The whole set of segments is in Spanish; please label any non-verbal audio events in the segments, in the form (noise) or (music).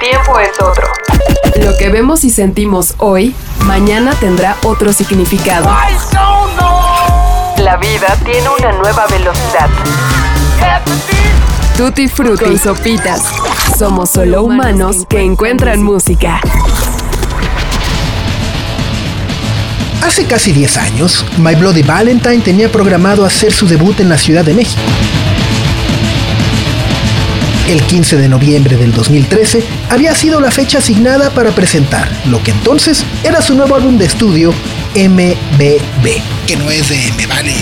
tiempo es otro. Lo que vemos y sentimos hoy, mañana tendrá otro significado. La vida tiene una nueva velocidad. Tutti Frutti y Sopitas. Somos solo humanos que encuentran música. Hace casi 10 años, My Bloody Valentine tenía programado hacer su debut en la Ciudad de México. El 15 de noviembre del 2013 había sido la fecha asignada para presentar lo que entonces era su nuevo álbum de estudio, MBB, que no es de Me Vale,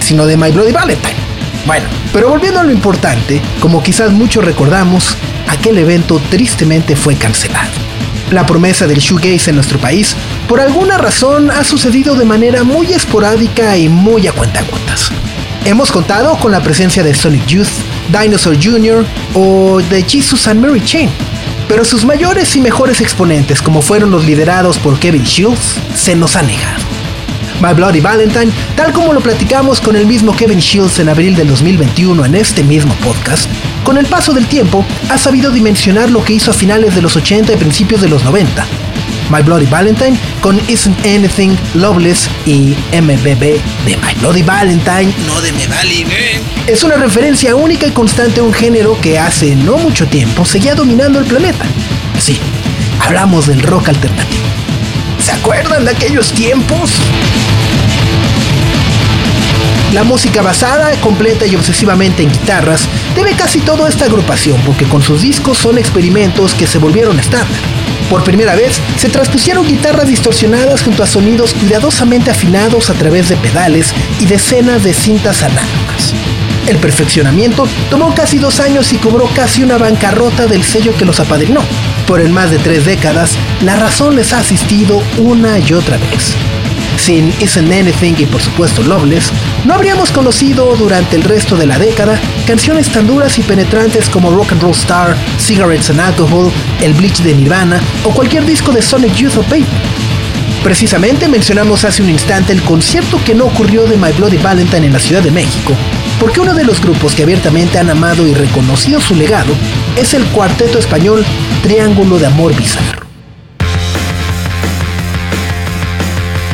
sino de My Bloody Valentine. Bueno, pero volviendo a lo importante, como quizás muchos recordamos, aquel evento tristemente fue cancelado. La promesa del shoegaze en nuestro país, por alguna razón, ha sucedido de manera muy esporádica y muy a cuentagotas. Hemos contado con la presencia de Sonic Youth, Dinosaur Jr. o de Jesus and Mary Chain. Pero sus mayores y mejores exponentes, como fueron los liderados por Kevin Shields, se nos han negado. My Bloody Valentine, tal como lo platicamos con el mismo Kevin Shields en abril del 2021 en este mismo podcast, con el paso del tiempo ha sabido dimensionar lo que hizo a finales de los 80 y principios de los 90, My Bloody Valentine con Isn't Anything Loveless y MBB de My Bloody Valentine, no de Me Vale. Es una referencia única y constante a un género que hace no mucho tiempo seguía dominando el planeta. Sí, hablamos del rock alternativo. ¿Se acuerdan de aquellos tiempos? La música basada, completa y obsesivamente en guitarras debe casi todo a esta agrupación porque con sus discos son experimentos que se volvieron estándar. Por primera vez, se transpusieron guitarras distorsionadas junto a sonidos cuidadosamente afinados a través de pedales y decenas de cintas análogas. El perfeccionamiento tomó casi dos años y cobró casi una bancarrota del sello que los apadrinó. Por en más de tres décadas, la razón les ha asistido una y otra vez. Sin Isn't Anything y por supuesto Loveless, no habríamos conocido durante el resto de la década canciones tan duras y penetrantes como Rock and Roll Star, Cigarettes and Alcohol, El Bleach de Nirvana o cualquier disco de Sonic Youth o Paper. Precisamente mencionamos hace un instante el concierto que no ocurrió de My Bloody Valentine en la Ciudad de México, porque uno de los grupos que abiertamente han amado y reconocido su legado es el cuarteto español Triángulo de Amor Bizarro.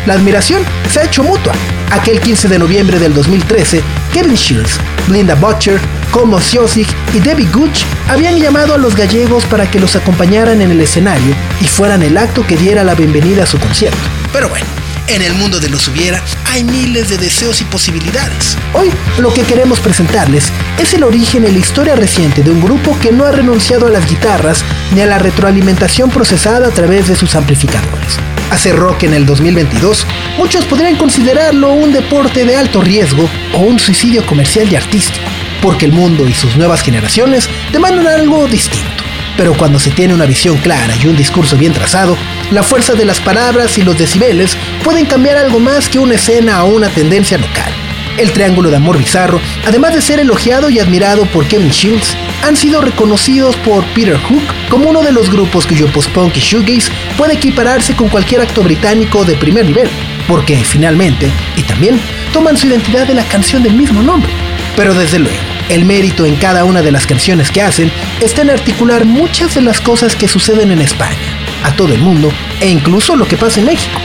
La admiración se ha hecho mutua. Aquel 15 de noviembre del 2013, Kevin Shields, Linda Butcher, Como Siosik y Debbie Gooch habían llamado a los gallegos para que los acompañaran en el escenario y fueran el acto que diera la bienvenida a su concierto. Pero bueno, en el mundo de los hubiera hay miles de deseos y posibilidades. Hoy lo que queremos presentarles es el origen y la historia reciente de un grupo que no ha renunciado a las guitarras ni a la retroalimentación procesada a través de sus amplificadores hacer rock en el 2022, muchos podrían considerarlo un deporte de alto riesgo o un suicidio comercial y artístico, porque el mundo y sus nuevas generaciones demandan algo distinto. Pero cuando se tiene una visión clara y un discurso bien trazado, la fuerza de las palabras y los decibeles pueden cambiar algo más que una escena o una tendencia local. El Triángulo de Amor Bizarro, además de ser elogiado y admirado por Kevin Shields, han sido reconocidos por Peter Hook como uno de los grupos cuyo post-punk y shoegaze puede equipararse con cualquier acto británico de primer nivel, porque finalmente, y también, toman su identidad de la canción del mismo nombre. Pero desde luego, el mérito en cada una de las canciones que hacen está en articular muchas de las cosas que suceden en España, a todo el mundo e incluso lo que pasa en México.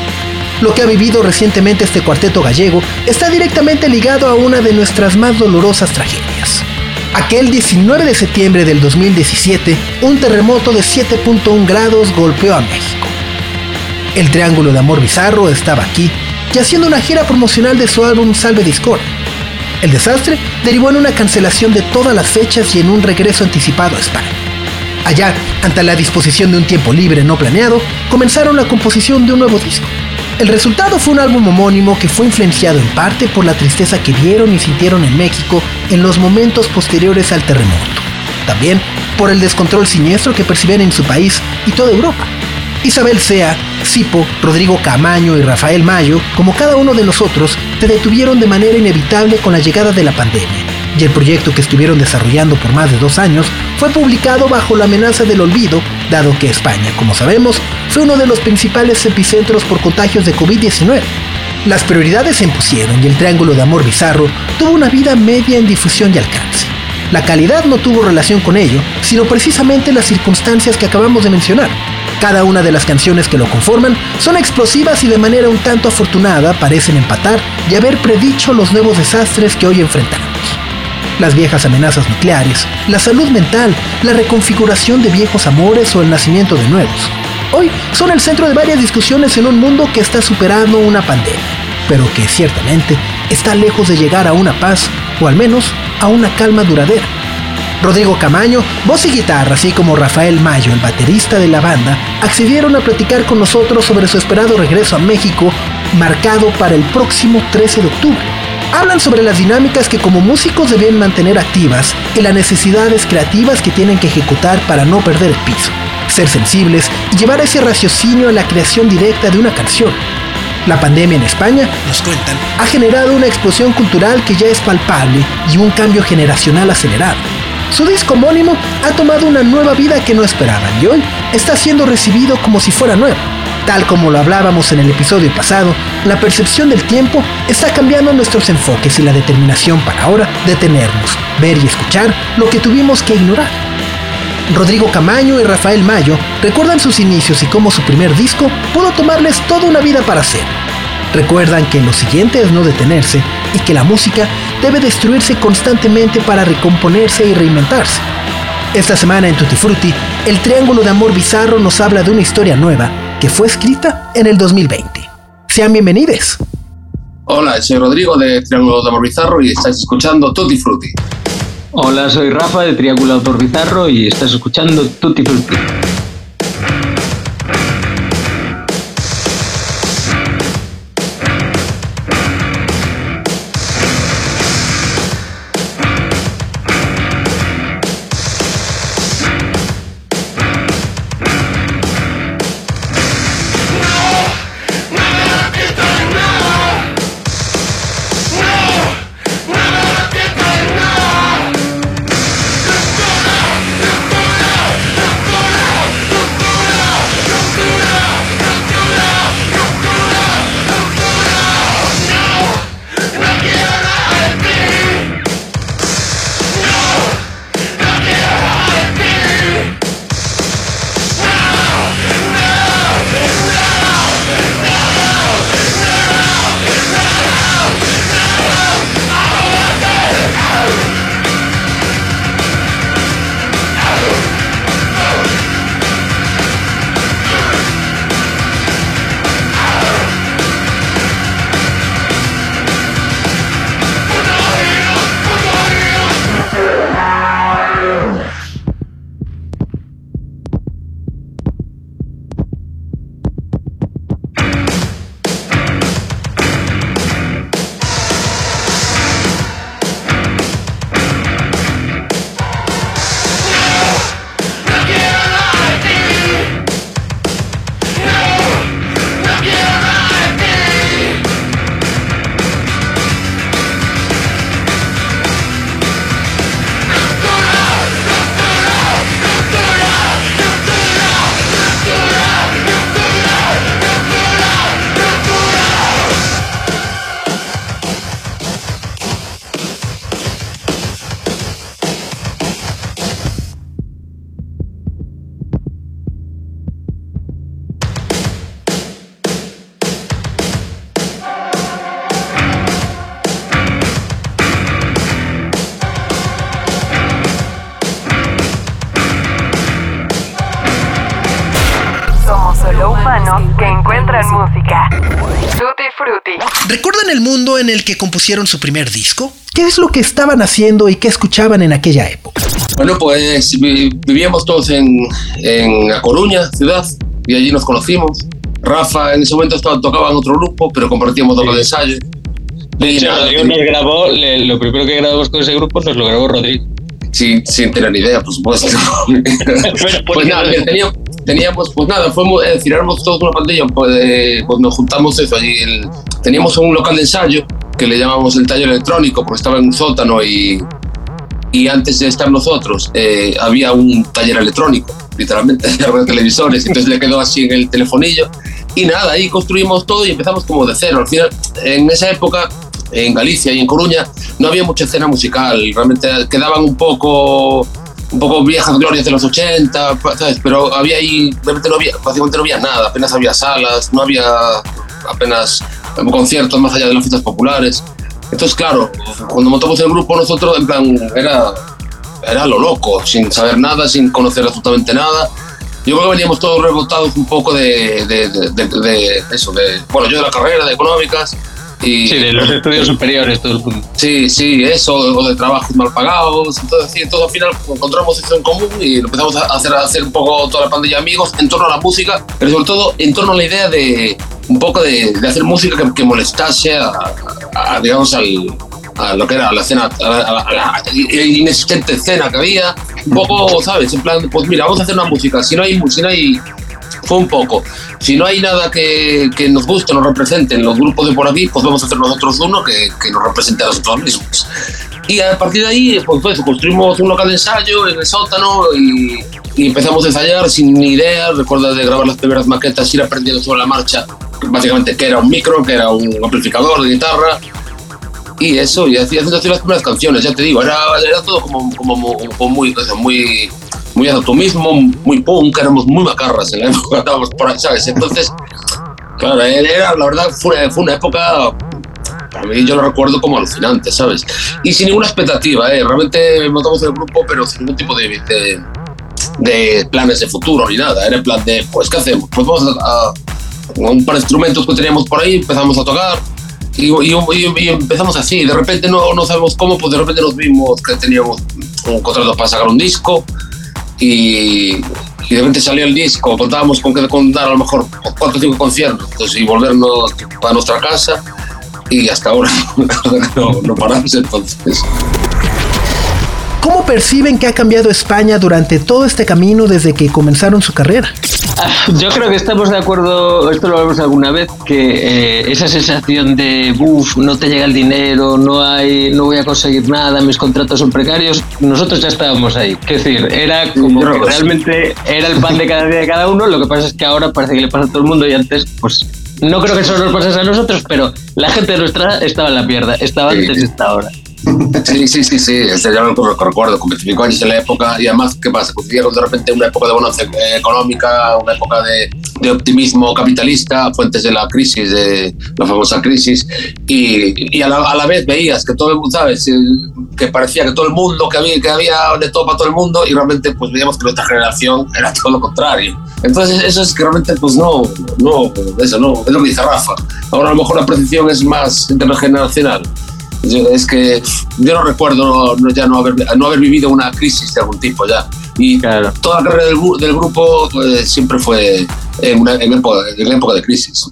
Lo que ha vivido recientemente este cuarteto gallego está directamente ligado a una de nuestras más dolorosas tragedias. Aquel 19 de septiembre del 2017, un terremoto de 7.1 grados golpeó a México. El Triángulo de Amor Bizarro estaba aquí y haciendo una gira promocional de su álbum Salve Discord. El desastre derivó en una cancelación de todas las fechas y en un regreso anticipado a España. Allá, ante la disposición de un tiempo libre no planeado, comenzaron la composición de un nuevo disco. El resultado fue un álbum homónimo que fue influenciado en parte por la tristeza que vieron y sintieron en México en los momentos posteriores al terremoto. También por el descontrol siniestro que percibían en su país y toda Europa. Isabel Sea, Sipo, Rodrigo Camaño y Rafael Mayo, como cada uno de nosotros, se detuvieron de manera inevitable con la llegada de la pandemia y el proyecto que estuvieron desarrollando por más de dos años fue publicado bajo la amenaza del olvido, dado que España, como sabemos, fue uno de los principales epicentros por contagios de COVID-19. Las prioridades se impusieron y el Triángulo de Amor Bizarro tuvo una vida media en difusión y alcance. La calidad no tuvo relación con ello, sino precisamente las circunstancias que acabamos de mencionar. Cada una de las canciones que lo conforman son explosivas y de manera un tanto afortunada parecen empatar y haber predicho los nuevos desastres que hoy enfrentamos. Las viejas amenazas nucleares, la salud mental, la reconfiguración de viejos amores o el nacimiento de nuevos. Hoy son el centro de varias discusiones en un mundo que está superando una pandemia, pero que ciertamente está lejos de llegar a una paz o al menos a una calma duradera. Rodrigo Camaño, voz y guitarra, así como Rafael Mayo, el baterista de la banda, accedieron a platicar con nosotros sobre su esperado regreso a México, marcado para el próximo 13 de octubre. Hablan sobre las dinámicas que como músicos deben mantener activas y las necesidades creativas que tienen que ejecutar para no perder el piso, ser sensibles y llevar ese raciocinio a la creación directa de una canción. La pandemia en España, nos cuentan, ha generado una explosión cultural que ya es palpable y un cambio generacional acelerado. Su disco homónimo ha tomado una nueva vida que no esperaban y hoy está siendo recibido como si fuera nuevo. Tal como lo hablábamos en el episodio pasado, la percepción del tiempo está cambiando nuestros enfoques y la determinación para ahora detenernos, ver y escuchar lo que tuvimos que ignorar. Rodrigo Camaño y Rafael Mayo recuerdan sus inicios y cómo su primer disco pudo tomarles toda una vida para hacer. Recuerdan que lo siguiente es no detenerse y que la música debe destruirse constantemente para recomponerse y reinventarse. Esta semana en Tutti Frutti, el Triángulo de Amor Bizarro nos habla de una historia nueva que fue escrita en el 2020. Sean bienvenidos. Hola, soy Rodrigo de Triángulo de Bizarro y estáis escuchando Tutti Frutti. Hola, soy Rafa de Triángulo Autor Bizarro y estás escuchando Tutti Frutti. ¿Recuerdan el mundo en el que compusieron su primer disco? ¿Qué es lo que estaban haciendo y qué escuchaban en aquella época? Bueno, pues vi- vivíamos todos en, en A Coruña, ciudad, y allí nos conocimos. Rafa en ese momento estaba, tocaba en otro grupo, pero compartíamos todo el ensayo. De Y hecho, Rodrigo nos grabó, le- lo primero que grabamos con ese grupo nos lo grabó Rodrigo. sin, sin tener ni idea, por supuesto. (laughs) (laughs) pues nada, mira, teníamos, teníamos, pues nada, fuimos, es decir, éramos todos una pandilla, pues, eh, pues nos juntamos eso allí. el- teníamos un local de ensayo que le llamamos el taller electrónico, porque estaba en un sótano y, y antes de estar nosotros eh, había un taller electrónico, literalmente, (laughs) de televisores, entonces le quedó así en el telefonillo y nada, ahí construimos todo y empezamos como de cero. Al final, en esa época en Galicia y en Coruña no había mucha escena musical, realmente quedaban un poco un poco viejas glorias de los 80, ¿sabes? pero había ahí, realmente no había, básicamente no había nada, apenas había salas, no había apenas conciertos más allá de las fiestas populares. Entonces, claro, cuando montamos el grupo nosotros, en plan, era, era lo loco, sin saber nada, sin conocer absolutamente nada. Yo creo que veníamos todos rebotados un poco de, de, de, eso, de, bueno, yo de la carrera, de económicas, y, sí, de los estudios superiores, todo el mundo. Sí, sí, eso, o de trabajos mal pagados. Entonces, sí, todo al final encontramos eso en común y empezamos a hacer, a hacer un poco toda la pandilla de amigos en torno a la música, pero sobre todo en torno a la idea de un poco de, de hacer música que, que molestase a, digamos, al, a lo que era la escena, a la, inexistente escena que había. Un poco, ¿sabes? En plan, pues mira, vamos a hacer una música. Si no hay, si no hay fue un poco. Si no hay nada que, que, nos guste, nos represente en los grupos de por aquí, pues vamos a hacer nosotros uno que, que nos represente a nosotros mismos. Y a partir de ahí, pues, pues construimos un local de ensayo en el sótano y, y, empezamos a ensayar sin ni idea. Recuerdo de grabar las primeras maquetas, ir aprendiendo sobre la marcha, básicamente que era un micro, que era un amplificador de guitarra. Y eso, y haciendo así las primeras canciones, ya te digo, era, era todo como, como, como muy, muy muy anatomismo, muy punk, éramos muy macarras en la época, (laughs) estábamos por ahí, ¿sabes? Entonces, claro, era, la verdad, fue, fue una época para mí yo lo recuerdo como alucinante, ¿sabes? Y sin ninguna expectativa, ¿eh? Realmente montamos el grupo, pero sin ningún tipo de, de, de, planes de futuro ni nada. Era en plan de, pues, ¿qué hacemos? Pues vamos a, a un par de instrumentos que teníamos por ahí, empezamos a tocar y, y, y, empezamos así. De repente no, no sabemos cómo, pues de repente nos vimos que teníamos un contrato para sacar un disco y, de repente salió el disco, contábamos con que contar a lo mejor cuatro o cinco conciertos y volvernos para nuestra casa y hasta ahora (laughs) no paramos entonces. ¿Cómo perciben que ha cambiado España durante todo este camino desde que comenzaron su carrera? Ah, yo creo que estamos de acuerdo, esto lo hablamos alguna vez, que eh, esa sensación de, uff, no te llega el dinero, no hay, no voy a conseguir nada, mis contratos son precarios, nosotros ya estábamos ahí. Es decir, era como que realmente era el pan de cada día de cada uno, lo que pasa es que ahora parece que le pasa a todo el mundo y antes, pues no creo que solo nos pasase a nosotros, pero la gente nuestra estaba en la mierda, estaba antes de esta hora. Sí, sí, sí, sí, ese ya lo recuerdo, con 25 años en la época y además, ¿qué pasa? Coincidía de repente una época de bonanza económica, una época de, de, optimismo capitalista, fuentes de la crisis, de la famosa crisis, y, y a, la, a, la, vez veías que todo el mundo, ¿sabes? Que parecía que todo el mundo, que había, que había de todo para todo el mundo y realmente pues veíamos que nuestra generación (laughs) era todo lo contrario. Entonces eso es que realmente pues no, no, eso no, es lo que dice Rafa. Ahora a lo mejor la percepción es más intergeneracional es que yo no recuerdo ya no haber, no haber vivido una crisis de algún tipo ya. Y toda la carrera del, del grupo pues, siempre fue en, una, en, época, en época de crisis.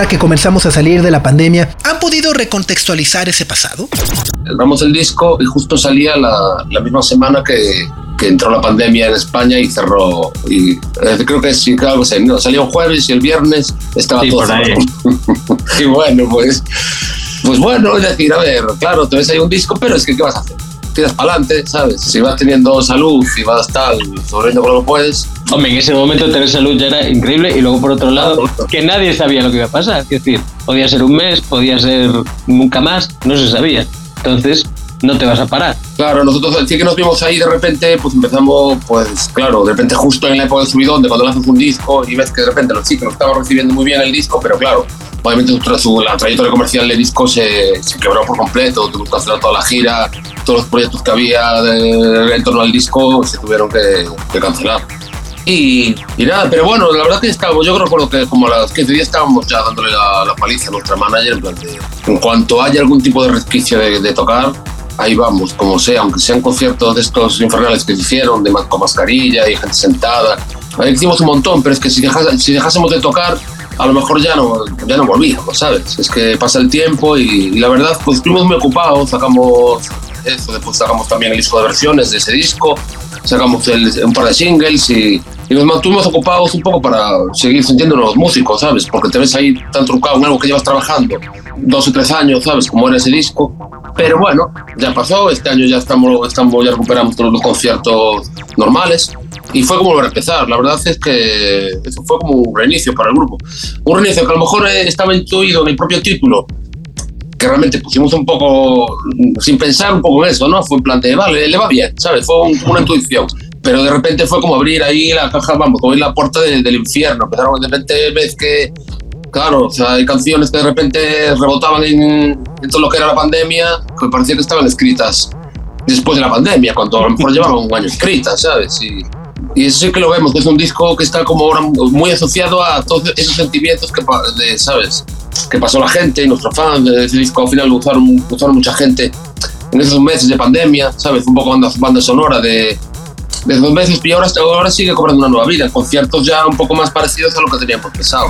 Ahora que comenzamos a salir de la pandemia, ¿han podido recontextualizar ese pasado? Grabamos el disco y justo salía la, la misma semana que, que, entró la pandemia en España y cerró. Y eh, creo que sí, claro, no, salió un jueves y el viernes estaba todo. (laughs) y bueno, pues, pues bueno, es decir, a ver, claro, entonces hay un disco, pero es que ¿qué vas a hacer? tiras para adelante, ¿sabes? Si vas teniendo salud y vas tal, sobreviviendo como lo puedes. Hombre, en ese momento tener salud ya era increíble y luego por otro lado, que nadie sabía lo que iba a pasar. Es decir, podía ser un mes, podía ser nunca más, no se sabía. Entonces, no te vas a parar. Claro, nosotros sí que nos vimos ahí de repente, pues empezamos, pues claro, de repente justo en la época del subidón, de cuando lanzas un disco y ves que de repente los chicos estaban recibiendo muy bien el disco, pero claro, obviamente su, la trayectoria comercial del disco se, se quebró por completo, tuvo que cancelar toda la gira, todos los proyectos que había de, en torno al disco se tuvieron que, que cancelar. Y, y, nada, pero bueno, la verdad que estábamos, yo creo que como a los 15 días estábamos ya dándole la, la paliza a nuestra manager, en plan de, en cuanto haya algún tipo de resquicio de, de, tocar, ahí vamos, como sea, aunque sean conciertos de estos infernales que se hicieron, de, con mascarilla y gente sentada, ahí hicimos un montón, pero es que si, dejas, si dejásemos de tocar, a lo mejor ya no, ya no volvíamos, ¿sabes? Es que pasa el tiempo y, y la verdad, pues estuvimos muy ocupados, sacamos eso, después sacamos también el disco de versiones de ese disco, sacamos el, un par de singles y, y, nos mantuvimos ocupados un poco para seguir sintiéndonos músicos, ¿sabes? Porque te ves ahí tan trucado en algo que llevas trabajando dos o tres años, ¿sabes? Como era ese disco. Pero bueno, ya pasó, este año ya estamos, estamos ya recuperamos todos los conciertos normales y fue como volver a empezar. La verdad es que eso fue como un reinicio para el grupo. Un reinicio que a lo mejor estaba intuido en el propio título, que realmente pusimos un poco, sin pensar un poco en eso, ¿no? Fue en plan de, vale, le va bien, ¿sabes? Fue un, una intuición. Pero de repente fue como abrir ahí la caja, vamos, como abrir la puerta de, del infierno. Empezaron, de repente ves que, claro, o sea, hay canciones que de repente rebotaban en, en todo lo que era la pandemia, que parecía que estaban escritas después de la pandemia, cuando a lo mejor llevaban un año escritas, ¿sabes? Y, y eso sí que lo vemos, que es un disco que está como ahora muy asociado a todos esos sentimientos que, de, ¿sabes? Que pasó la gente, nuestros fans de ese disco al final lo usaron, usaron mucha gente en esos meses de pandemia, ¿sabes? Un poco banda, banda sonora de, de esos meses y ahora, ahora sigue cobrando una nueva vida, conciertos ya un poco más parecidos a lo que teníamos pensado.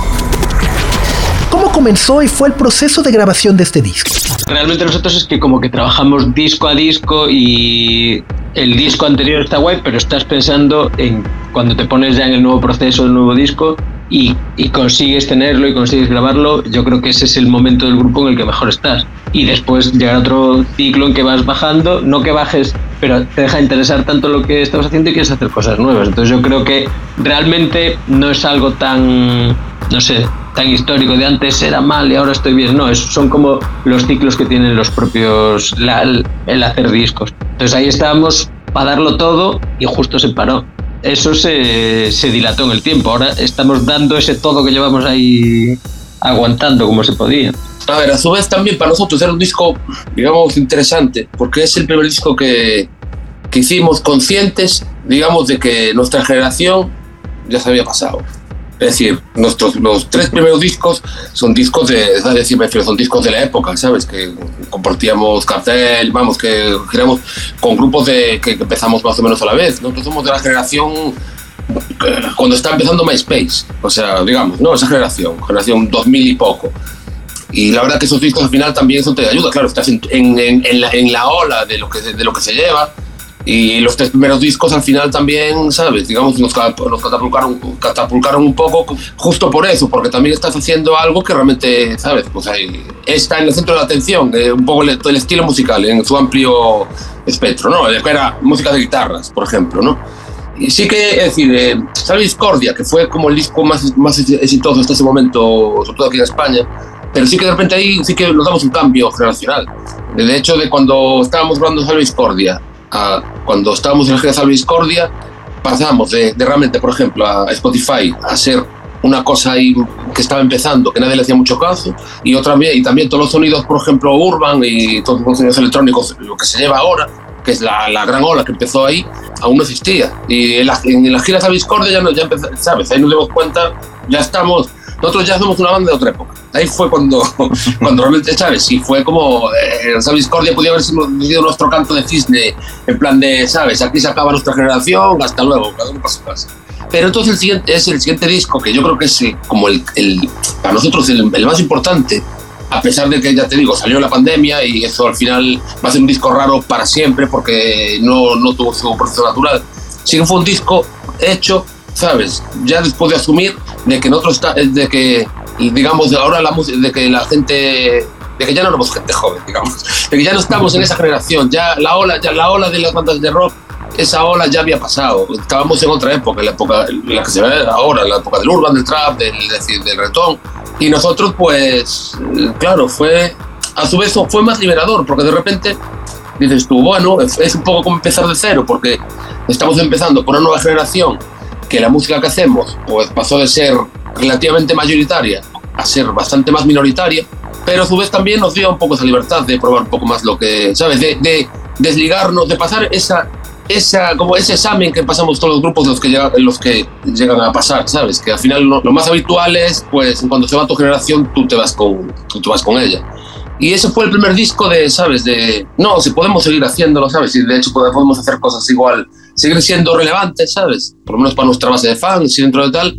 ¿Cómo comenzó y fue el proceso de grabación de este disco? Realmente nosotros es que como que trabajamos disco a disco y el disco anterior está guay, pero estás pensando en cuando te pones ya en el nuevo proceso del nuevo disco y, y, consigues tenerlo y consigues grabarlo, yo creo que ese es el momento del grupo en el que mejor estás. Y después llega otro ciclo en que vas bajando, no que bajes, pero te deja interesar tanto lo que estabas haciendo y quieres hacer cosas nuevas. Entonces yo creo que realmente no es algo tan, no sé, tan histórico de antes era mal y ahora estoy bien. No, es, son como los ciclos que tienen los propios, la, el hacer discos. Entonces ahí estábamos para darlo todo y justo se paró eso se, se, dilató en el tiempo. Ahora estamos dando ese todo que llevamos ahí aguantando como se podía. A ver, a su vez también para nosotros era un disco, digamos, interesante, porque es el primer disco que, que hicimos conscientes, digamos, de que nuestra generación ya se había pasado. Es decir, nuestros los tres primeros discos son discos de, es decir, me refiero, son discos de la época, ¿sabes? Que compartíamos cartel, vamos, que giramos con grupos de, que, que empezamos más o menos a la vez. Nosotros somos de la generación cuando está empezando MySpace, o sea, digamos, ¿no? Esa generación, generación 2000 y poco. Y la verdad que esos discos al final también eso te ayuda, claro, estás en, en, en, la, en la, ola de lo, que, de lo que se lleva, y los tres primeros discos al final también, ¿sabes? Digamos, nos, nos catapultaron, catapultaron un poco justo por eso, porque también estás haciendo algo que realmente, ¿sabes? Pues ahí está en el centro de la atención, eh, un poco el, el, estilo musical, en su amplio espectro, ¿no? Era música de guitarras, por ejemplo, ¿no? Y sí que, es decir, eh, Salve Discordia, que fue como el disco más, más exitoso hasta ese momento, sobre todo aquí en España, pero sí que de repente ahí sí que nos damos un cambio generacional. De hecho, de cuando estábamos grabando Salve Discordia a cuando estábamos en Salve Discordia, pasamos de, de, realmente, por ejemplo, a Spotify a ser una cosa ahí que estaba empezando, que nadie le hacía mucho caso, y otra y también todos los sonidos, por ejemplo, urban y todos los sonidos electrónicos, lo que se lleva ahora, que es la, la gran ola que empezó ahí, aún no existía. Y en las giras a Discordia ya, no, ya empezó, ¿sabes? Ahí nos dimos cuenta, ya estamos, nosotros ya somos una banda de otra época ahí fue cuando, (laughs) cuando realmente, ¿sabes? Sí, fue como, eh, esa discordia podía haber sido nuestro canto de cisne, en plan de, ¿sabes? Aquí se acaba nuestra generación, hasta luego, cada uno para su casa. Pero entonces el siguiente, es el siguiente disco, que yo creo que es eh, como el, el para nosotros el, el, más importante, a pesar de que, ya te digo, salió la pandemia y eso al final va a ser un disco raro para siempre porque no, no tuvo su proceso natural. Sí que fue un disco hecho, ¿sabes? Ya después de asumir de que nosotros está, de que, digamos, ahora la música, de que la gente de que ya no somos gente joven, digamos, de que ya no estamos en esa generación, ya la ola, ya la ola de las bandas de rock esa ola ya había pasado. Estábamos en otra época, la época la que se ve ahora, la época del urban, del trap, del, del, retón. Y nosotros, pues, claro, fue, a su vez fue más liberador, porque de repente dices tú, bueno, es un poco como empezar de cero, porque estamos empezando por una nueva generación que la música que hacemos pues pasó de ser relativamente mayoritaria a ser bastante más minoritaria, pero a su vez también nos dio un poco esa libertad de probar un poco más lo que, ¿sabes? De, de desligarnos, de pasar esa esa, como ese examen que pasamos todos los grupos los que, llegan, los que llegan a pasar, ¿sabes? Que al final lo, lo, más habitual es, pues, cuando se va tu generación, tú te vas con, tú te vas con ella. Y ese fue el primer disco de, ¿sabes? De, no, si podemos seguir haciéndolo, ¿sabes? Y de hecho podemos hacer cosas igual, seguir siendo relevantes, ¿sabes? Por lo menos para nuestra base de fans y dentro de tal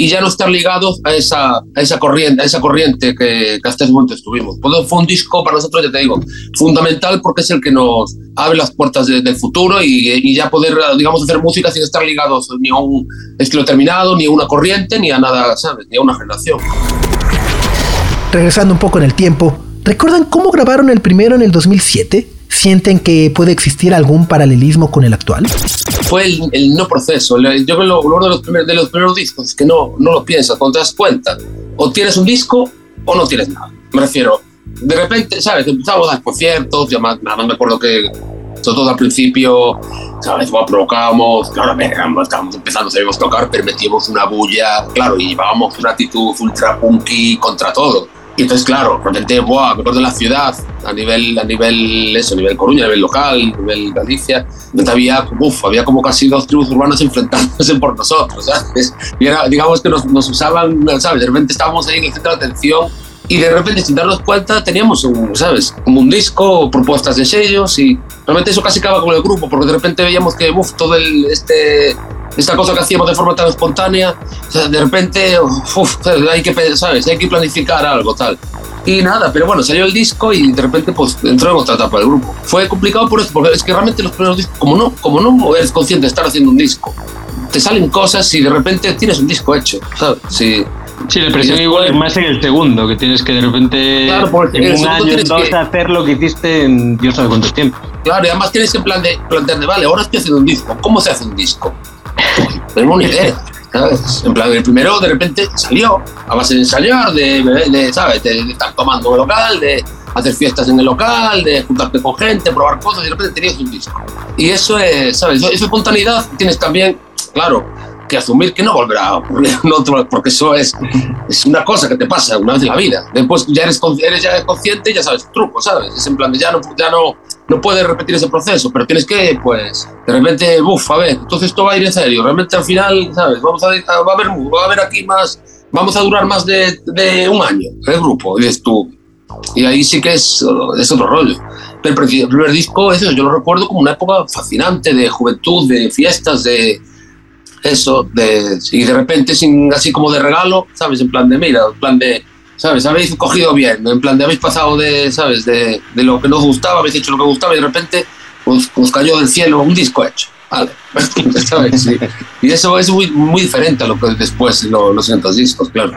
y ya no estar ligados a esa, a esa corriente, a esa corriente que, que hasta ese momento estuvimos. Pues fue un disco para nosotros, ya te digo, fundamental porque es el que nos abre las puertas de, del futuro y, y, ya poder, digamos, hacer música sin estar ligados ni a un estilo terminado, ni a una corriente, ni a nada, ¿sabes? Ni a una generación. Regresando un poco en el tiempo, ¿recuerdan cómo grabaron el primero en el 2007? ¿Sienten que puede existir algún paralelismo con el actual? Fue el, no proceso. Yo creo que lo, de, los primeros, discos es que no, no lo piensas. Cuando te das cuenta, o tienes un disco o no tienes nada. Me refiero, de repente, ¿sabes? Empezamos a dar conciertos, ya más, nada, me acuerdo que, todo al principio, ¿sabes? Bueno, provocábamos, claro, estábamos empezando, sabíamos tocar, pero metíamos una bulla, claro, y llevábamos una actitud ultra punky contra todo. Y entonces, claro, repente, wow, me acuerdo de la ciudad, a nivel, a nivel, eso, a nivel Coruña, a nivel local, a nivel Galicia, donde había, uf, había como casi dos tribus urbanas (laughs) enfrentándose por nosotros, ¿sabes? Y era, digamos que nos, nos usaban, ¿sabes? De repente estábamos ahí en el centro de atención y de repente, sin darnos cuenta, teníamos, un, ¿sabes? Como un disco, propuestas de sellos y realmente eso casi acaba con el grupo, porque de repente veíamos que, uf, todo el, este, esta cosa que hacíamos de forma tan espontánea, o sea, de repente, uf, hay que, ¿sabes? Hay que planificar algo, tal. Y nada, pero bueno, salió el disco y de repente pues entró en otra etapa del grupo. Fue complicado por eso, porque es que realmente los primeros discos, como no, como no eres consciente de estar haciendo un disco, te salen cosas y de repente tienes un disco hecho, ¿sabes? Sí. Sí, la presión igual es más en el segundo, que tienes que de repente claro, porque en un año, dos, que... hacer lo que hiciste en Dios sabe cuánto tiempo. Claro, y además tienes que plan de, plantear de, vale, ahora estoy haciendo un disco, ¿cómo se hace un disco? Tenemos una idea. ¿sabes? En plan, el primero de repente salió a base de ensayar, de, de ¿sabes? De, de, estar tomando en el local, de hacer fiestas en el local, de juntarte con gente, probar cosas, y de repente tenías un disco. Y eso es, ¿sabes? Esa espontaneidad tienes también, claro, que asumir que no volverá a ocurrir porque eso es, es una cosa que te pasa una vez en la vida. Después ya eres, eres ya consciente y ya sabes el truco, ¿sabes? Es en plan de ya no, ya no, no puedes repetir ese proceso, pero tienes que, pues, de repente, uff, a ver, entonces esto va a ir en serio. Realmente al final, ¿sabes? Vamos a, va a haber, va a haber aquí más, vamos a durar más de, un año el grupo, dices tú. Y ahí sí que es, es otro rollo. Pero el primer disco, eso yo lo recuerdo como una época fascinante de juventud, de fiestas, de eso, de, y de repente, así como de regalo, ¿sabes? En plan de, mira, en plan de, ¿sabes? Habéis cogido bien, en plan de habéis pasado de, ¿sabes? De, de lo que nos gustaba, habéis hecho lo que gustaba y de repente os, os cayó del cielo un disco hecho. Vale, (laughs) ¿sabes? Y eso es muy, muy diferente a lo que después lo, los siguientes discos, claro.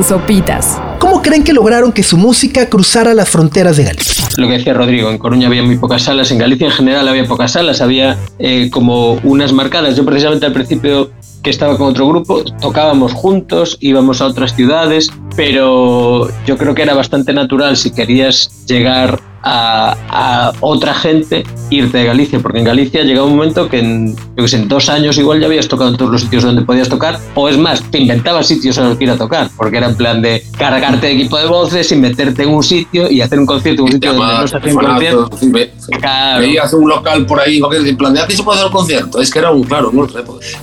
Con sopitas. ¿Cómo creen que lograron que su música cruzara las fronteras de Galicia? Lo que decía Rodrigo, en Coruña había muy pocas salas, en Galicia en general había pocas salas, había eh, como unas marcadas. Yo precisamente al principio que estaba con otro grupo, tocábamos juntos, íbamos a otras ciudades, pero yo creo que era bastante natural si querías llegar a, otra gente irte de Galicia, porque en Galicia llega un momento que en, en dos años igual ya habías tocado en todos los sitios donde podías tocar, o es más, te inventabas sitios en los que ir a tocar, porque era en plan de cargarte de equipo de voces y meterte en un sitio y hacer un concierto en un sitio donde no se hace un concierto. claro. Veías un local por ahí, en plan de aquí se puede hacer un concierto, es que era un, claro, no,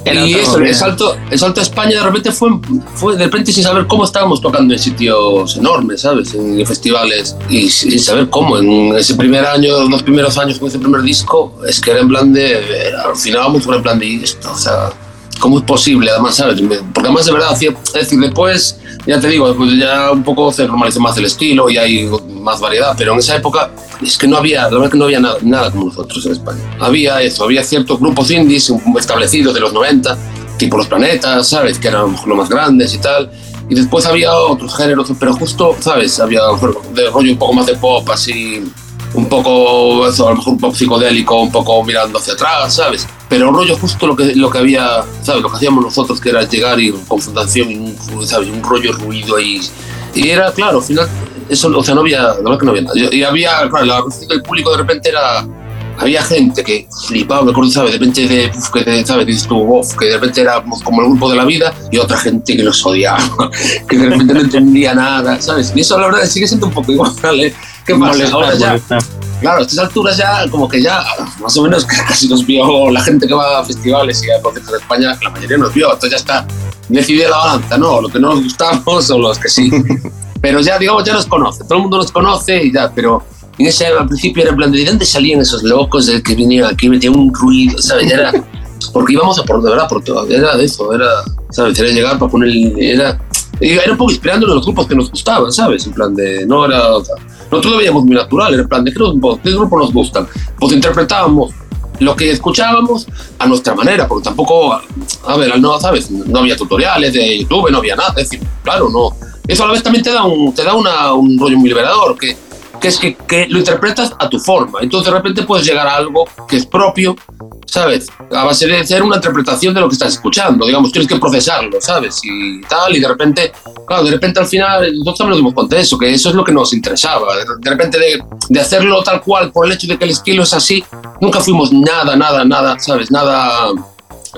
y eso, el salto, el salto a España de repente fue, fue de repente sin saber cómo estábamos tocando en sitios enormes, ¿sabes? En festivales y sin saber cómo, en ese primer año, los primeros años con ese primer disco, es que era en plan de. alucinábamos con el plan de esto, o sea, ¿cómo es posible? Además, ¿sabes? Porque además de verdad, es decir, después, ya te digo, después ya un poco se normalizó más el estilo y hay más variedad, pero en esa época es que no había, la verdad que no había nada, como nosotros en España. Había eso, había ciertos grupos indies establecidos de los 90, tipo Los Planetas, ¿sabes? Que eran los más grandes y tal y después había otros géneros, pero justo, ¿sabes? Había de rollo un poco más de pop, así, un poco, eso, a lo mejor un pop psicodélico, un poco mirando hacia atrás, ¿sabes? Pero rollo justo lo que, lo que había, ¿sabes? Lo que hacíamos nosotros, que era llegar y confrontación, y un, ¿sabes? Un rollo ruido ahí. Y era, claro, al final, eso, o sea, no había, la verdad que no había nada. Y había, claro, la reacción del público de repente era había gente que flipaba, me acuerdo, ¿sabes? De repente, de, uf, que, ¿sabes? Dices tú, que de repente éramos como el grupo de la vida y otra gente que nos odiaba, (laughs) que de repente no entendía nada, ¿sabes? Y eso la verdad sigue siendo un poco igual, ¿vale? ¿Qué pasa? Ahora ya, claro, a estas alturas ya, como que ya, más o menos (laughs) casi nos vio la gente que va a festivales y a conciertos de España, la mayoría nos vio, entonces ya está decidida la balanza, ¿no? Lo que no nos gustamos o los que sí. (laughs) Pero ya, digamos, ya nos conoce, todo el mundo nos conoce y ya, pero en ese al principio era en plan de dónde salían esos locos de que venían aquí metían un ruido sabes era porque íbamos a por de verdad por todo era eso era sabes era llegar para poner era era un poco inspirando los grupos que nos gustaban sabes en plan de no era o sea, nosotros lo veíamos muy natural era en plan de qué, qué grupo nos gustan pues interpretábamos lo que escuchábamos a nuestra manera, porque tampoco, a ver, no, ¿sabes? No había tutoriales de YouTube, no había nada, es decir, claro, no. Eso a la vez también te da un, te da una, un rollo muy liberador, que que es que, lo interpretas a tu forma. Entonces de repente puedes llegar a algo que es propio, ¿sabes? A base de hacer una interpretación de lo que estás escuchando, digamos, tienes que procesarlo, ¿sabes? Y tal, y de repente, claro, de repente al final, nosotros también nos dimos cuenta de eso, que eso es lo que nos interesaba. De, repente de, de, hacerlo tal cual por el hecho de que el estilo es así, nunca fuimos nada, nada, nada, ¿sabes? Nada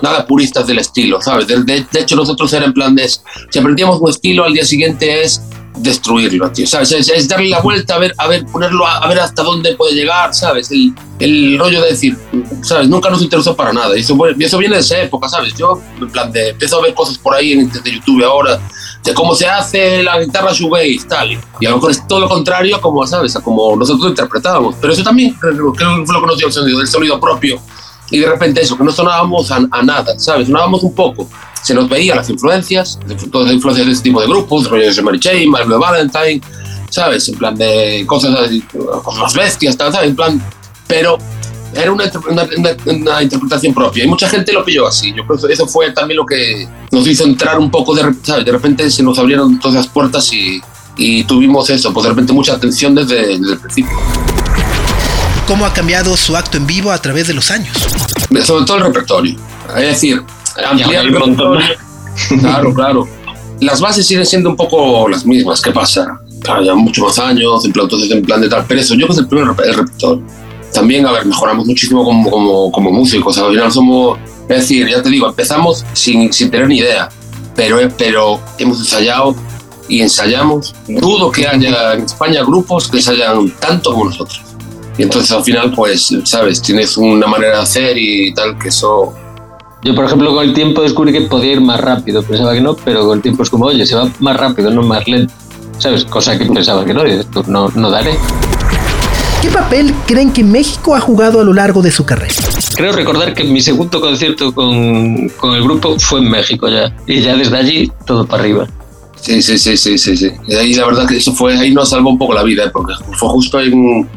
nada puristas del estilo, ¿sabes? De, de, hecho, nosotros era en plan de, si aprendíamos un estilo, al día siguiente es destruirlo, tío, ¿sabes? Es, darle la vuelta, a ver, a ver, ponerlo, a, ver hasta dónde puede llegar, ¿sabes? El, el, rollo de decir, ¿sabes? Nunca nos interesó para nada. Y eso, viene de esa época, ¿sabes? Yo, en plan, de, empiezo a ver cosas por ahí en de YouTube ahora, de cómo se hace la guitarra shoegaze, tal. Y a lo mejor es todo lo contrario como, ¿sabes? A como nosotros interpretábamos. Pero eso también creo, que fue lo que nos dio el sonido, el propio. Y de repente eso, que no sonábamos a, a nada, ¿sabes? Sonábamos un poco se nos veía las influencias, todas las influencias de este tipo de grupos, rollos de Mary Chain, Marvel Valentine, ¿sabes? En plan de cosas, cosas bestias, tal, ¿sabes? En plan, pero era una, una, interpretación propia y mucha gente lo pilló así. Yo creo que eso fue también lo que nos hizo entrar un poco de, ¿sabes? De repente se nos abrieron todas las puertas y, y tuvimos eso, pues de repente mucha atención desde, desde el principio. ¿Cómo ha cambiado su acto en vivo a través de los años? Sobre todo el repertorio. Es decir, ampliar (laughs) Claro, claro. Las bases siguen siendo un poco las mismas. ¿Qué pasa? Claro, ya muchos más años, en plan, entonces en plan de tal. Pero eso, yo que es el primer el repertorio. También, a ver, mejoramos muchísimo como, como, como músicos. Al final somos, es decir, ya te digo, empezamos sin, sin tener ni idea. Pero, pero hemos ensayado y ensayamos. Dudo que haya en España grupos que ensayan tanto como nosotros. Y entonces al final, pues, sabes, tienes una manera de hacer y tal, que eso yo, por ejemplo, con el tiempo descubrí que podía ir más rápido. Pensaba que no, pero con el tiempo es como, oye, se va más rápido, no más lento. ¿Sabes? Cosa que pensaba que no, y esto no, no daré. ¿Qué papel creen que México ha jugado a lo largo de su carrera? Creo recordar que mi segundo concierto con, con el grupo fue en México ya. Y ya desde allí, todo para arriba. Sí, sí, sí, sí, sí, sí. Y ahí la verdad que eso fue, ahí nos salvó un poco la vida, ¿eh? porque fue justo en,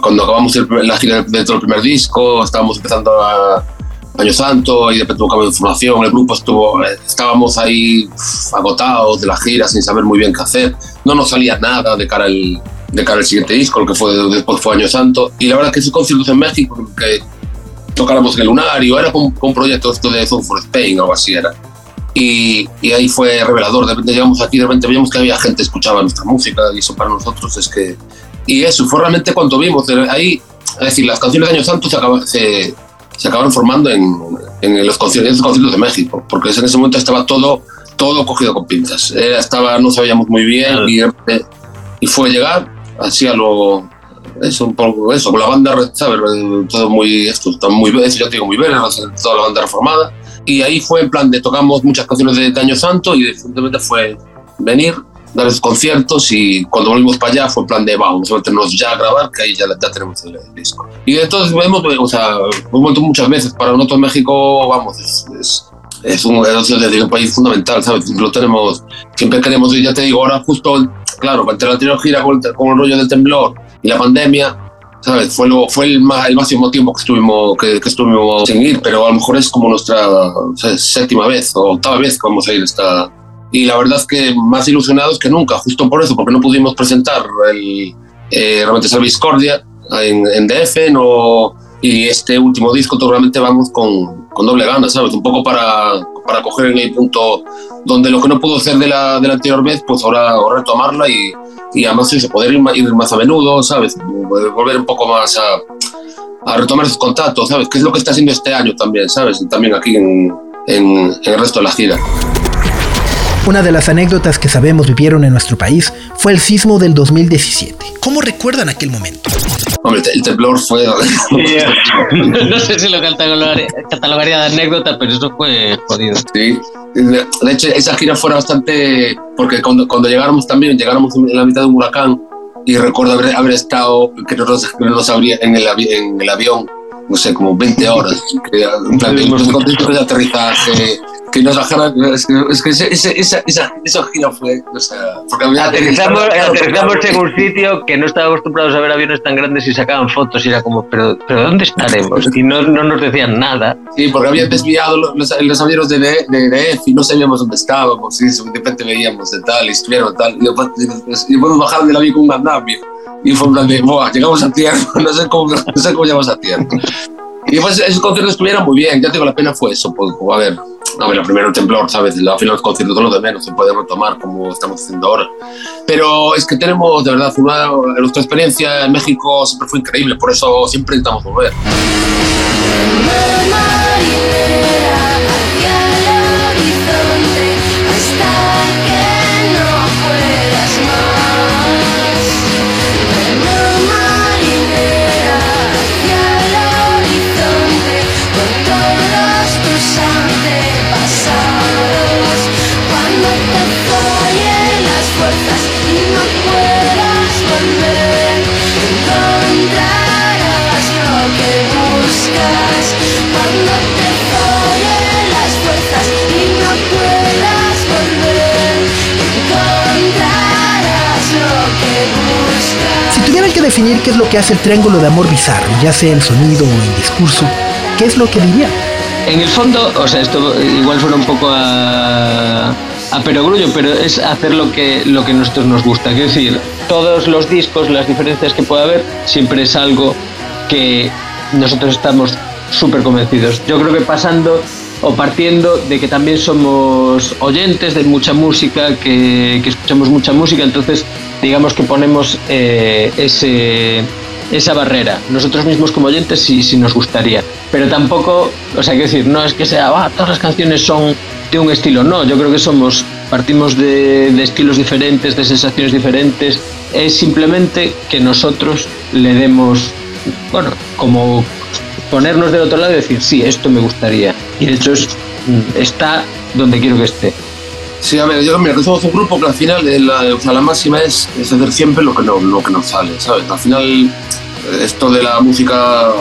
cuando acabamos la gira dentro del primer disco, estábamos empezando a Año Santo y de repente de información, el grupo estuvo, estábamos ahí agotados de la gira sin saber muy bien qué hacer, no nos salía nada de cara al, de cara al siguiente disco, el que fue después fue Año Santo, y la verdad que esos conciertos en México, que tocáramos en el Lunario, era con, un proyecto esto de Zone for Spain o algo así era. Y, y, ahí fue revelador, de repente llegamos aquí, de repente vimos que había gente que escuchaba nuestra música y eso para nosotros es que... Y eso fue realmente cuando vimos, ahí, es decir, las canciones de Año Santo se, acaba, se, se acabaron formando en, en los, conciertos, de México, porque en ese momento estaba todo, todo cogido con pinzas. estaba, no sabíamos muy bien y, y, fue llegar así a lo. Eso, un poco eso, con la banda, ¿sabes? Todo muy, esto, muy, eso ya digo, muy bien, toda la banda reformada. Y ahí fue en plan de tocamos muchas canciones de Año Santo y definitivamente fue venir, dar esos conciertos y cuando volvimos para allá fue plan de vamos a meternos ya a grabar, que ahí ya, ya tenemos el, disco. Y entonces vemos, o sea, hemos muchas veces, para nosotros México, vamos, es, es es un, es un, país fundamental, ¿sabes? Lo tenemos, siempre queremos, ya te digo, ahora justo, claro, entre la anterior gira con con el rollo del temblor y la pandemia, ¿sabes? Fue, lo, fue el, el máximo tiempo que estuvimos, que, que, estuvimos sin ir, pero a lo mejor es como nuestra séptima vez o octava vez que vamos a ir esta, y la verdad es que más ilusionados que nunca, justo por eso, porque no pudimos presentar el, eh, realmente esa discordia en, en, DF no, y este último disco realmente vamos con, con, doble gana, ¿sabes? Un poco para, para coger en el punto donde lo que no pudo ser de la, de la anterior vez, pues ahora, ahora retomarla y, y además se poder ir, ir, más a menudo, ¿sabes? Volver un poco más a, a retomar esos contactos, ¿sabes? Que es lo que está haciendo este año también, ¿sabes? También aquí en, en, en el resto de la gira. Una de las anécdotas que sabemos vivieron en nuestro país fue el sismo del 2017. ¿Cómo recuerdan aquel momento? Hombre, el temblor fue... (laughs) no sé si lo catalogaría de anécdota, pero eso fue jodido. Sí, de hecho esa gira fue bastante... Porque cuando, cuando llegáramos también, llegáramos en la mitad de un huracán y recuerdo haber, haber estado, que no nos, que nos abría en el, en el avión, no sé, como 20 horas. Que, en plan, (laughs) de aterrizaje, que nos bajaran. Es que, es que ese, esa, esa, esa, gira fue. O sea, aterrizamos, (laughs) aterrizamos en un sitio que no estaba acostumbrados a ver aviones tan grandes y sacaban fotos y era como, ¿pero, pero dónde estaremos? Y no, no nos decían nada. Sí, porque habían desviado los, los aviones de, de, y no sabíamos dónde estábamos. Y de repente veíamos de tal, y estuvieron tal. Y después, y después bajaron del avión con un andamio. Y fue un plan de, Buah, llegamos a tierra, (laughs) no sé cómo, no sé cómo llegamos a tierra. Y después esos conciertos estuvieron muy bien, ya tengo la pena fue eso, pues, a ver, a ver, primero el temblor, ¿sabes? Al final los conciertos todo lo de menos, se puede retomar como estamos haciendo ahora. Pero es que tenemos, de verdad, una, nuestra experiencia en México siempre fue increíble, por eso siempre intentamos volver. Definir qué es lo que hace el triángulo de amor bizarro, ya sea en sonido o en discurso, ¿qué es lo que diría? En el fondo, o sea, esto igual suena un poco a, a perogrullo, pero es hacer lo que, lo que nosotros nos gusta. Es decir, todos los discos, las diferencias que pueda haber, siempre es algo que nosotros estamos súper convencidos. Yo creo que pasando o partiendo de que también somos oyentes de mucha música, que escuchamos mucha música, entonces digamos que ponemos eh, ese, esa barrera. Nosotros mismos como oyentes sí, sí nos gustaría. Pero tampoco, o sea, que decir, no es que sea, ah, todas las canciones son de un estilo. No, yo creo que somos, partimos de, de estilos diferentes, de sensaciones diferentes. Es simplemente que nosotros le demos, bueno, como ponernos del otro lado y decir, sí, esto me gustaría. Y de hecho es, está donde quiero que esté. Sí, a ver, yo mira, somos un grupo que al final la, o sea, la máxima es, es, hacer siempre lo que, no, lo que nos sale, ¿sabes? Al final esto de la música,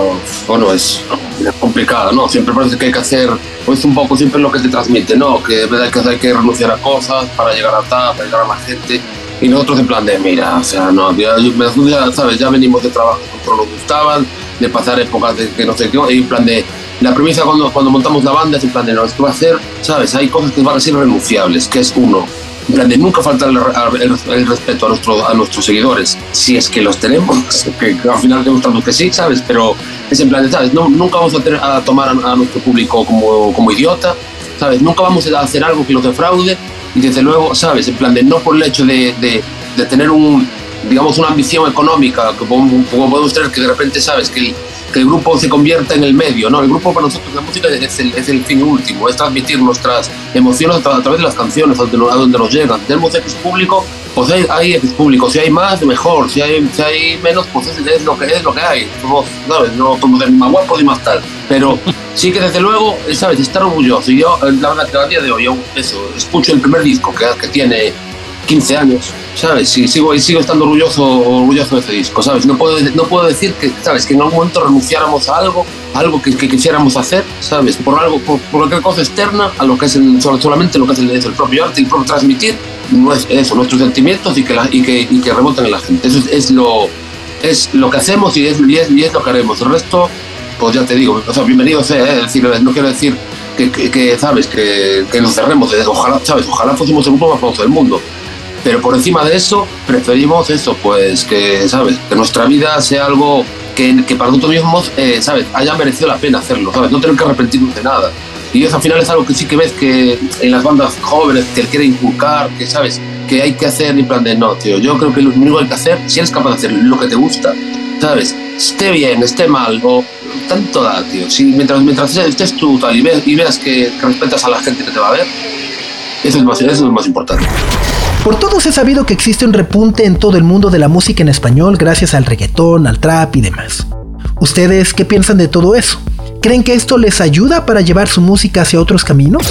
bueno, es, es complicado, ¿no? Siempre parece que hay que hacer, pues un poco siempre lo que te transmite, ¿no? Que verdad que hay que renunciar a cosas para llegar a tal, para llegar a más gente. Y nosotros en plan de, mira, o sea, no, ya, ya, ¿sabes? Ya venimos de trabajo que nos gustaban, de pasar épocas de que no sé qué, y en plan de, la premisa cuando, cuando montamos la banda es en plan de, no, esto va a hacer, ¿sabes? Hay cosas que van a ser renunciables, que es uno, en plan de nunca faltar el, el, respeto a, nuestro, a nuestros seguidores, si es que los tenemos, (laughs) que, al final demostramos que sí, ¿sabes? Pero es en plan de, ¿sabes? No, nunca vamos a, tener, a tomar a, nuestro público como, como idiota, ¿sabes? Nunca vamos a hacer algo que los defraude y desde luego, ¿sabes? En plan de, no por el hecho de, de, de tener un, digamos, una ambición económica, como, como podemos tener que de repente, ¿sabes? Que que el grupo se convierta en el medio, ¿no? El grupo para nosotros, la música es el, es el fin último, es transmitir nuestras emociones a, través de las canciones, a donde, a donde nos llegan. Tenemos X público, pues hay, hay X público, si hay más, mejor, si hay, si hay menos, pues es, lo que, es lo que hay. Somos, ¿sabes? No somos ni más guapos ni más tal. Pero sí que desde luego, ¿sabes? Estar orgulloso. Y yo, la verdad que a día de hoy, yo eso, escucho el primer disco que, que tiene 15 años, ¿sabes? Y sigo, y sigo estando orgulloso, orgulloso de ese disco, ¿sabes? No puedo, no puedo decir que, ¿sabes? Que en algún momento renunciáramos a algo, algo que, que quisiéramos hacer, ¿sabes? Por algo, por, cualquier cosa externa a lo que es el, solamente lo que es el, el propio arte, el propio transmitir, es eso, nuestros sentimientos y que, la, y que, y que reboten en la gente. Eso es, lo, es lo que hacemos y es, y es, y es lo que haremos. El resto, pues ya te digo, o sea, bienvenido sea, ¿eh? decir, no quiero decir que, que, sabes, que, que, nos cerremos, ojalá, sabes, ojalá fuésemos el grupo más famoso del mundo, pero por encima de eso, preferimos eso, pues que, ¿sabes? Que nuestra vida sea algo que, que para nosotros mismos, eh, ¿sabes? Haya merecido la pena hacerlo, ¿sabes? No tener que arrepentirnos de nada. Y eso al final es algo que sí que ves que en las bandas jóvenes que quiere inculcar, que, ¿sabes? Que hay que hacer en plan de no, tío. Yo creo que lo único que hay que hacer, si eres capaz de hacer lo que te gusta, ¿sabes? Esté bien, esté mal, o tanto da, tío. Si mientras, mientras estés tú tal y, y veas que, respetas a la gente que te va a ver, eso es, más, eso es lo más importante. Por todos he sabido que existe un repunte en todo el mundo de la música en español gracias al reggaetón, al trap y demás. ¿Ustedes qué piensan de todo eso? ¿Creen que esto les ayuda para llevar su música hacia otros caminos?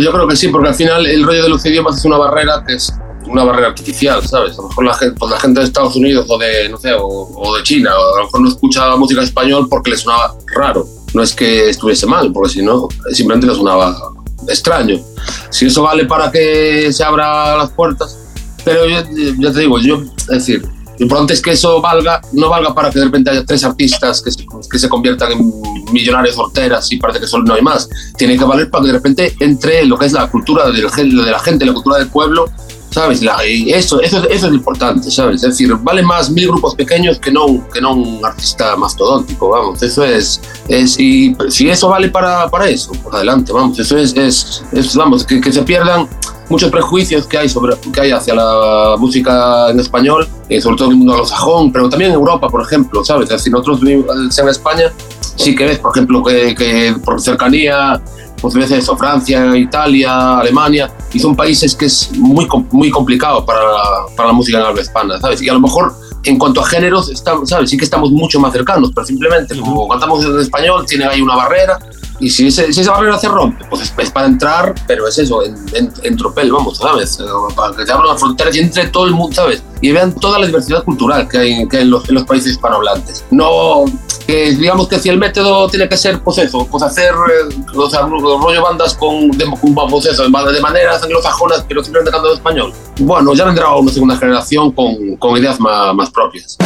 Yo creo que sí, porque al final el rollo de los idiomas es una barrera que es una barrera artificial, ¿sabes? A lo mejor la gente, pues gente de Estados Unidos o de, no sé, o, de China, a lo mejor no escucha música en español porque les sonaba raro. No es que estuviese mal, porque si no, simplemente les sonaba extraño. Si eso vale para que se abran las puertas, pero yo, ya te digo, yo, es decir, lo importante es que eso valga, no valga para que de repente haya tres artistas que se, que se conviertan en millonarios horteras y parece que solo no hay más. Tiene que valer para que de repente entre lo que es la cultura de la gente, la cultura del pueblo, ¿sabes? La, eso, eso, eso es importante, ¿sabes? Es decir, vale más mil grupos pequeños que no, que no un artista mastodóntico, vamos, eso es, es y si eso vale para, para eso, pues adelante, vamos, eso es, es, es vamos, que, que, se pierdan muchos prejuicios que hay, sobre, que hay hacia la música en español, y sobre todo en el mundo anglosajón, pero también en Europa, por ejemplo, ¿sabes? Es decir, nosotros en España sí que ves, por ejemplo, que, que por cercanía pues veces eso, Francia, Italia, Alemania, y son países que es muy, muy complicado para la, para la música en habla hispana, ¿sabes? Y a lo mejor en cuanto a géneros, estamos, ¿sabes? Sí que estamos mucho más cercanos, pero simplemente como cantamos en español, tiene ahí una barrera, y si, ese, si esa barrera se rompe, pues es, para entrar, pero es eso, en, en, en, tropel, vamos, ¿sabes? Para que se abran las fronteras y entre todo el mundo, ¿sabes? Y vean toda la diversidad cultural que hay, que hay en, los, en los países hispanohablantes. No que digamos que si el método tiene que ser, pues eso, pues hacer eh, o sea, rollo bandas con, de, pues eso, de maneras anglosajonas, pero simplemente cantando español. Bueno, ya vendrá una segunda generación con, con ideas más, más propias.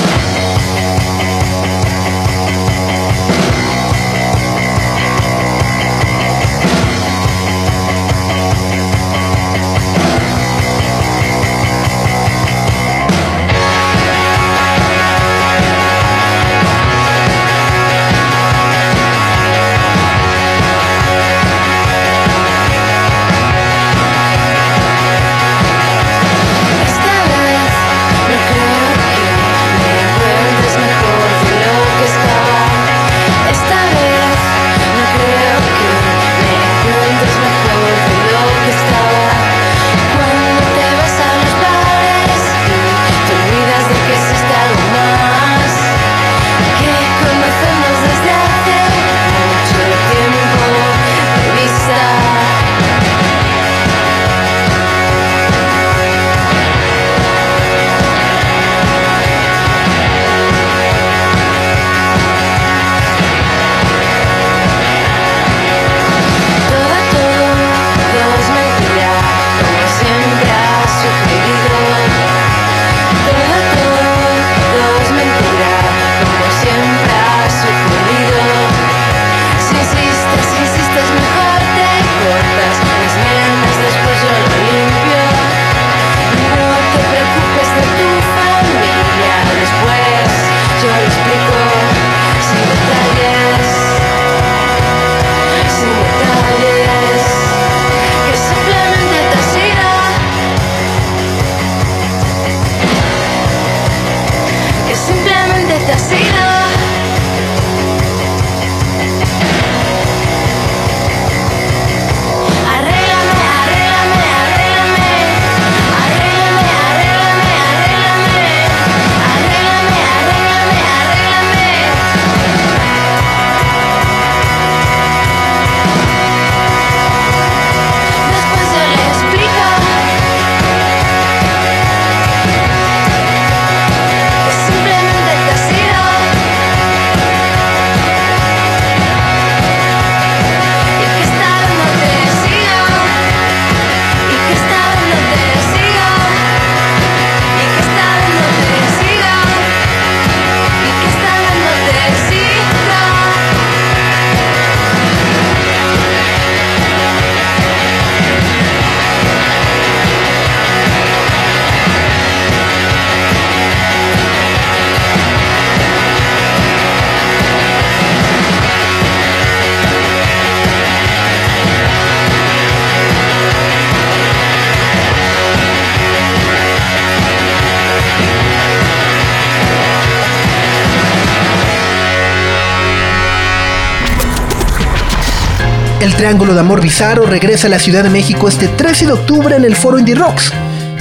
El Triángulo de Amor Bizarro regresa a la Ciudad de México este 13 de octubre en el Foro Indie Rocks.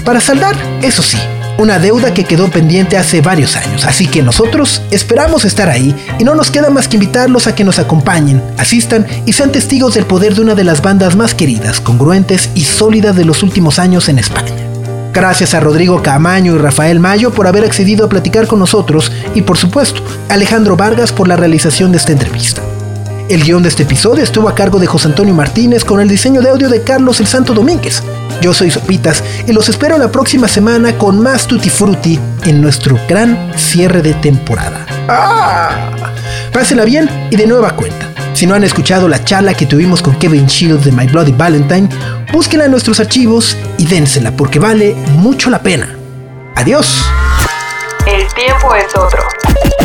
Para saldar, eso sí, una deuda que quedó pendiente hace varios años, así que nosotros esperamos estar ahí y no nos queda más que invitarlos a que nos acompañen, asistan y sean testigos del poder de una de las bandas más queridas, congruentes y sólidas de los últimos años en España. Gracias a Rodrigo Camaño y Rafael Mayo por haber accedido a platicar con nosotros y por supuesto Alejandro Vargas por la realización de esta entrevista. El guion de este episodio estuvo a cargo de José Antonio Martínez con el diseño de audio de Carlos El Santo Domínguez. Yo soy Sopitas y los espero la próxima semana con más Tutti Frutti en nuestro gran cierre de temporada. ¡Ah! Pásenla bien y de nueva cuenta. Si no han escuchado la charla que tuvimos con Kevin Shields de My Bloody Valentine, búsquenla en nuestros archivos y dénsela porque vale mucho la pena. Adiós. El tiempo es otro.